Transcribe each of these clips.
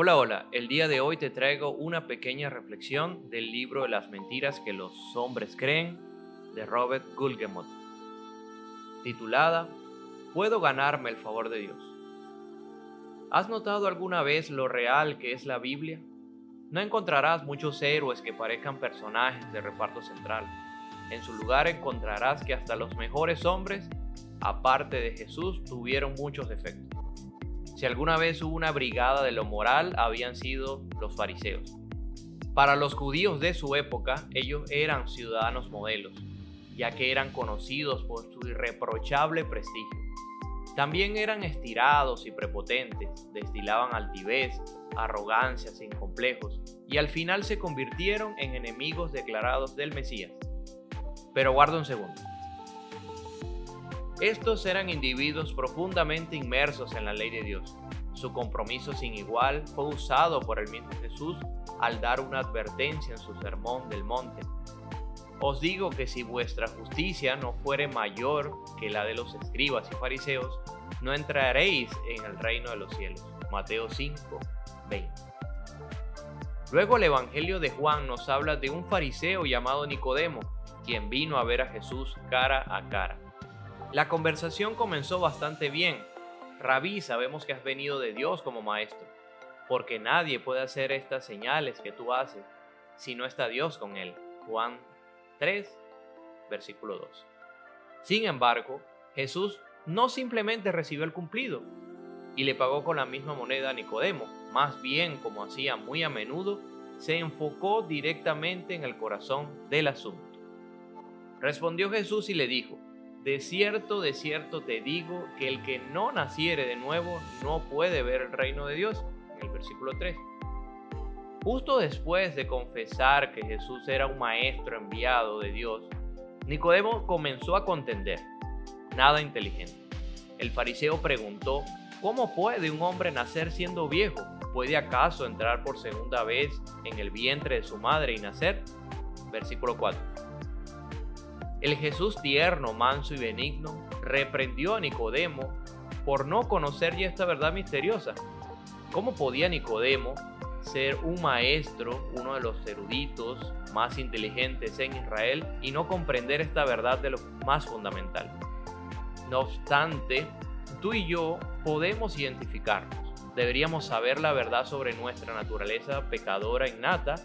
Hola, hola, el día de hoy te traigo una pequeña reflexión del libro de las mentiras que los hombres creen de Robert Gulgemot, titulada ¿Puedo ganarme el favor de Dios? ¿Has notado alguna vez lo real que es la Biblia? No encontrarás muchos héroes que parezcan personajes de reparto central. En su lugar encontrarás que hasta los mejores hombres, aparte de Jesús, tuvieron muchos defectos. Si alguna vez hubo una brigada de lo moral, habían sido los fariseos. Para los judíos de su época, ellos eran ciudadanos modelos, ya que eran conocidos por su irreprochable prestigio. También eran estirados y prepotentes, destilaban altivez, arrogancia sin complejos, y al final se convirtieron en enemigos declarados del Mesías. Pero guarda un segundo. Estos eran individuos profundamente inmersos en la ley de Dios. Su compromiso sin igual fue usado por el mismo Jesús al dar una advertencia en su sermón del monte. Os digo que si vuestra justicia no fuere mayor que la de los escribas y fariseos, no entraréis en el reino de los cielos. Mateo 5, 20. Luego el Evangelio de Juan nos habla de un fariseo llamado Nicodemo, quien vino a ver a Jesús cara a cara. La conversación comenzó bastante bien. Rabí, sabemos que has venido de Dios como maestro, porque nadie puede hacer estas señales que tú haces si no está Dios con él. Juan 3, versículo 2. Sin embargo, Jesús no simplemente recibió el cumplido y le pagó con la misma moneda a Nicodemo, más bien como hacía muy a menudo, se enfocó directamente en el corazón del asunto. Respondió Jesús y le dijo, de cierto, de cierto te digo que el que no naciere de nuevo no puede ver el reino de Dios. En el versículo 3. Justo después de confesar que Jesús era un maestro enviado de Dios, Nicodemo comenzó a contender. Nada inteligente. El fariseo preguntó, ¿cómo puede un hombre nacer siendo viejo? ¿Puede acaso entrar por segunda vez en el vientre de su madre y nacer? Versículo 4. El Jesús tierno, manso y benigno reprendió a Nicodemo por no conocer ya esta verdad misteriosa. ¿Cómo podía Nicodemo ser un maestro, uno de los eruditos más inteligentes en Israel, y no comprender esta verdad de lo más fundamental? No obstante, tú y yo podemos identificarnos. Deberíamos saber la verdad sobre nuestra naturaleza pecadora innata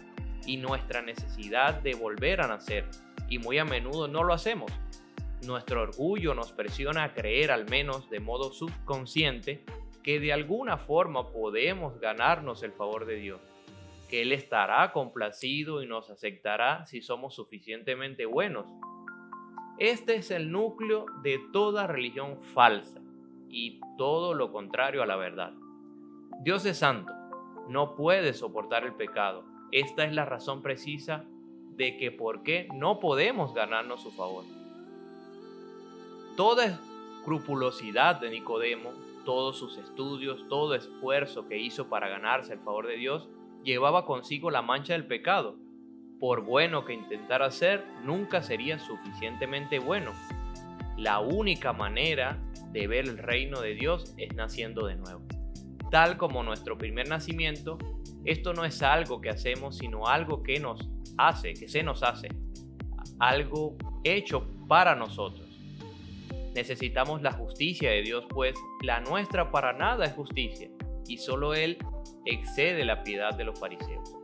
y nuestra necesidad de volver a nacer y muy a menudo no lo hacemos. Nuestro orgullo nos presiona a creer, al menos de modo subconsciente, que de alguna forma podemos ganarnos el favor de Dios, que Él estará complacido y nos aceptará si somos suficientemente buenos. Este es el núcleo de toda religión falsa y todo lo contrario a la verdad. Dios es santo, no puede soportar el pecado. Esta es la razón precisa de que por qué no podemos ganarnos su favor. Toda escrupulosidad de Nicodemo, todos sus estudios, todo esfuerzo que hizo para ganarse el favor de Dios, llevaba consigo la mancha del pecado. Por bueno que intentara ser, nunca sería suficientemente bueno. La única manera de ver el reino de Dios es naciendo de nuevo. Tal como nuestro primer nacimiento, esto no es algo que hacemos, sino algo que nos hace, que se nos hace, algo hecho para nosotros. Necesitamos la justicia de Dios, pues la nuestra para nada es justicia, y solo Él excede la piedad de los fariseos.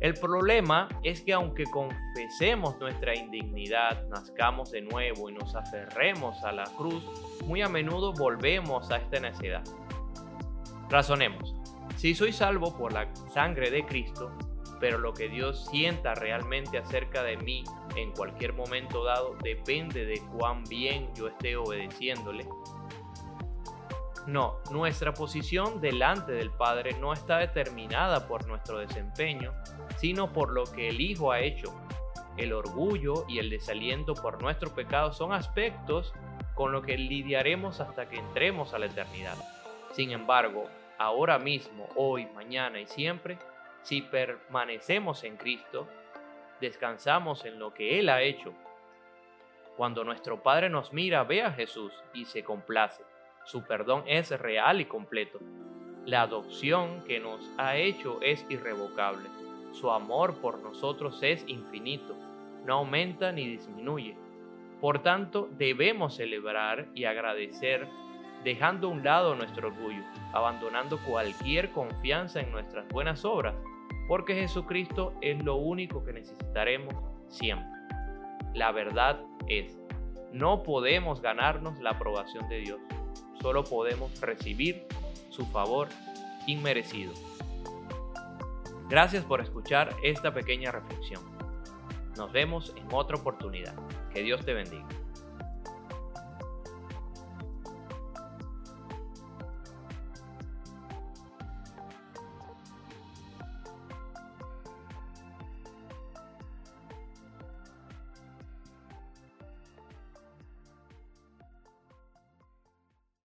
El problema es que aunque confesemos nuestra indignidad, nazcamos de nuevo y nos aferremos a la cruz, muy a menudo volvemos a esta necedad. Razonemos. Si soy salvo por la sangre de Cristo, pero lo que Dios sienta realmente acerca de mí en cualquier momento dado depende de cuán bien yo esté obedeciéndole. No, nuestra posición delante del Padre no está determinada por nuestro desempeño, sino por lo que el Hijo ha hecho. El orgullo y el desaliento por nuestro pecado son aspectos con los que lidiaremos hasta que entremos a la eternidad. Sin embargo, ahora mismo, hoy, mañana y siempre, si permanecemos en Cristo, descansamos en lo que Él ha hecho. Cuando nuestro Padre nos mira, ve a Jesús y se complace. Su perdón es real y completo. La adopción que nos ha hecho es irrevocable. Su amor por nosotros es infinito, no aumenta ni disminuye. Por tanto, debemos celebrar y agradecer dejando a un lado nuestro orgullo, abandonando cualquier confianza en nuestras buenas obras, porque Jesucristo es lo único que necesitaremos siempre. La verdad es, no podemos ganarnos la aprobación de Dios, solo podemos recibir su favor inmerecido. Gracias por escuchar esta pequeña reflexión. Nos vemos en otra oportunidad. Que Dios te bendiga.